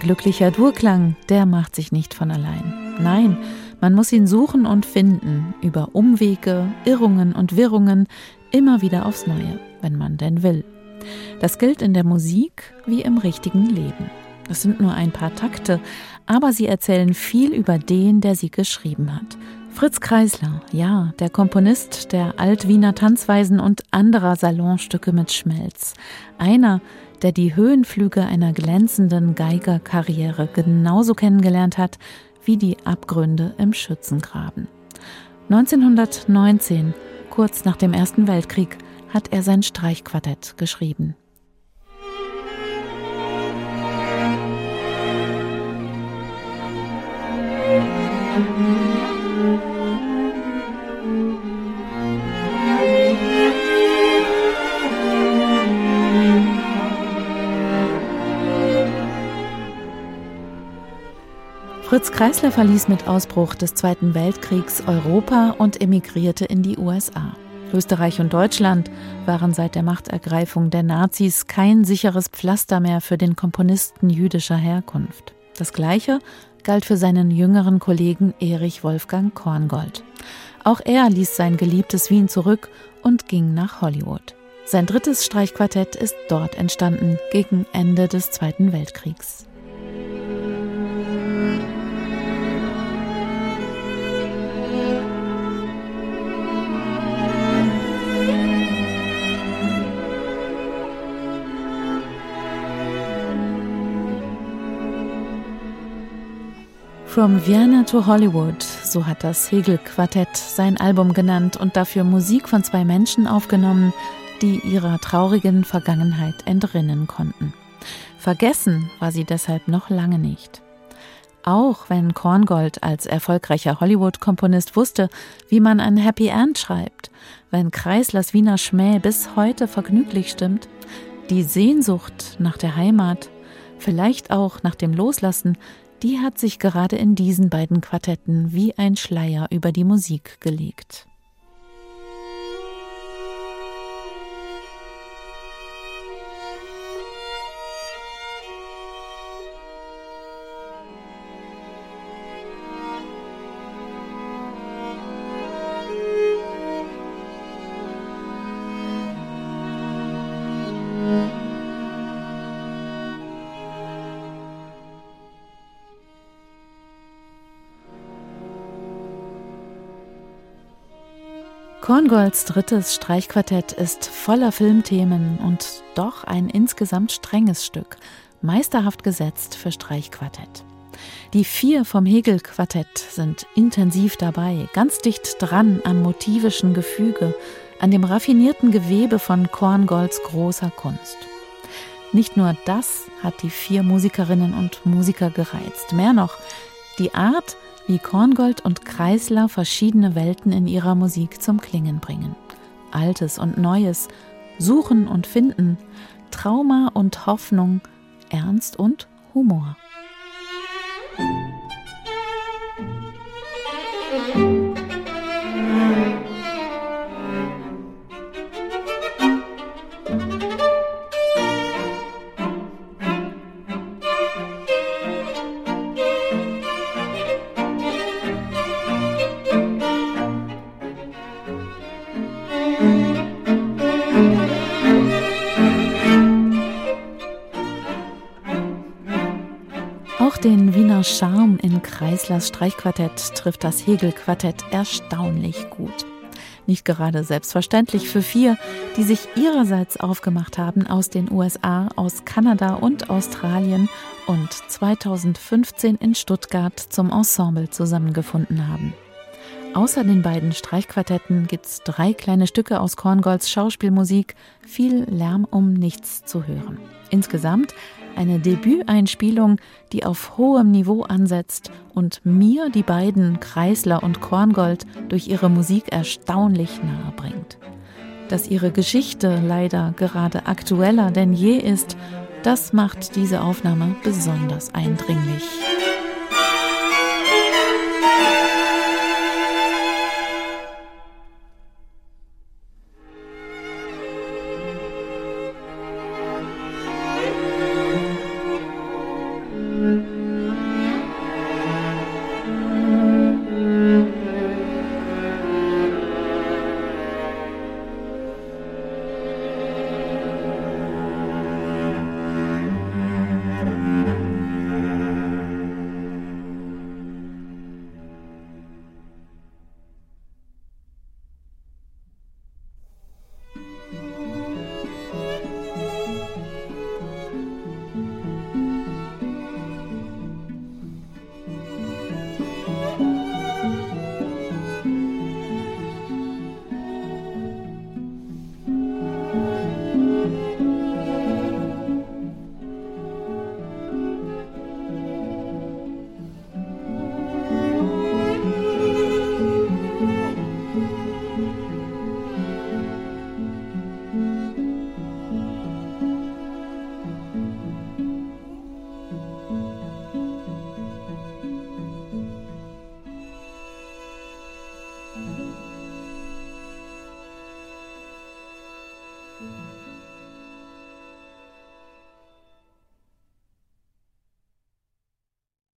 glücklicher Durklang, der macht sich nicht von allein. Nein, man muss ihn suchen und finden, über Umwege, Irrungen und Wirrungen, immer wieder aufs Neue, wenn man denn will. Das gilt in der Musik wie im richtigen Leben. Es sind nur ein paar Takte, aber sie erzählen viel über den, der sie geschrieben hat. Fritz Kreisler, ja, der Komponist der Altwiener Tanzweisen und anderer Salonstücke mit Schmelz. Einer, der die Höhenflüge einer glänzenden Geigerkarriere genauso kennengelernt hat wie die Abgründe im Schützengraben. 1919, kurz nach dem Ersten Weltkrieg, hat er sein Streichquartett geschrieben. Fritz Kreisler verließ mit Ausbruch des Zweiten Weltkriegs Europa und emigrierte in die USA. Österreich und Deutschland waren seit der Machtergreifung der Nazis kein sicheres Pflaster mehr für den Komponisten jüdischer Herkunft. Das Gleiche galt für seinen jüngeren Kollegen Erich Wolfgang Korngold. Auch er ließ sein geliebtes Wien zurück und ging nach Hollywood. Sein drittes Streichquartett ist dort entstanden, gegen Ende des Zweiten Weltkriegs. From Vienna to Hollywood, so hat das Hegel-Quartett sein Album genannt und dafür Musik von zwei Menschen aufgenommen, die ihrer traurigen Vergangenheit entrinnen konnten. Vergessen war sie deshalb noch lange nicht. Auch wenn Korngold als erfolgreicher Hollywood-Komponist wusste, wie man ein Happy End schreibt, wenn Kreislers Wiener Schmäh bis heute vergnüglich stimmt, die Sehnsucht nach der Heimat, vielleicht auch nach dem Loslassen, die hat sich gerade in diesen beiden Quartetten wie ein Schleier über die Musik gelegt. Korngolds drittes Streichquartett ist voller Filmthemen und doch ein insgesamt strenges Stück, meisterhaft gesetzt für Streichquartett. Die vier vom Hegel-Quartett sind intensiv dabei, ganz dicht dran am motivischen Gefüge, an dem raffinierten Gewebe von Korngolds großer Kunst. Nicht nur das hat die vier Musikerinnen und Musiker gereizt, mehr noch, die Art, wie Korngold und Kreisler verschiedene Welten in ihrer Musik zum Klingen bringen. Altes und Neues, Suchen und Finden, Trauma und Hoffnung, Ernst und Humor. Den Wiener Charme in Kreislers Streichquartett trifft das Hegel-Quartett erstaunlich gut. Nicht gerade selbstverständlich für vier, die sich ihrerseits aufgemacht haben aus den USA, aus Kanada und Australien und 2015 in Stuttgart zum Ensemble zusammengefunden haben. Außer den beiden Streichquartetten gibt's drei kleine Stücke aus Korngolds Schauspielmusik, viel Lärm um nichts zu hören. Insgesamt eine Debüteinspielung, die auf hohem Niveau ansetzt und mir die beiden Kreisler und Korngold durch ihre Musik erstaunlich nahe bringt. Dass ihre Geschichte leider gerade aktueller denn je ist, das macht diese Aufnahme besonders eindringlich.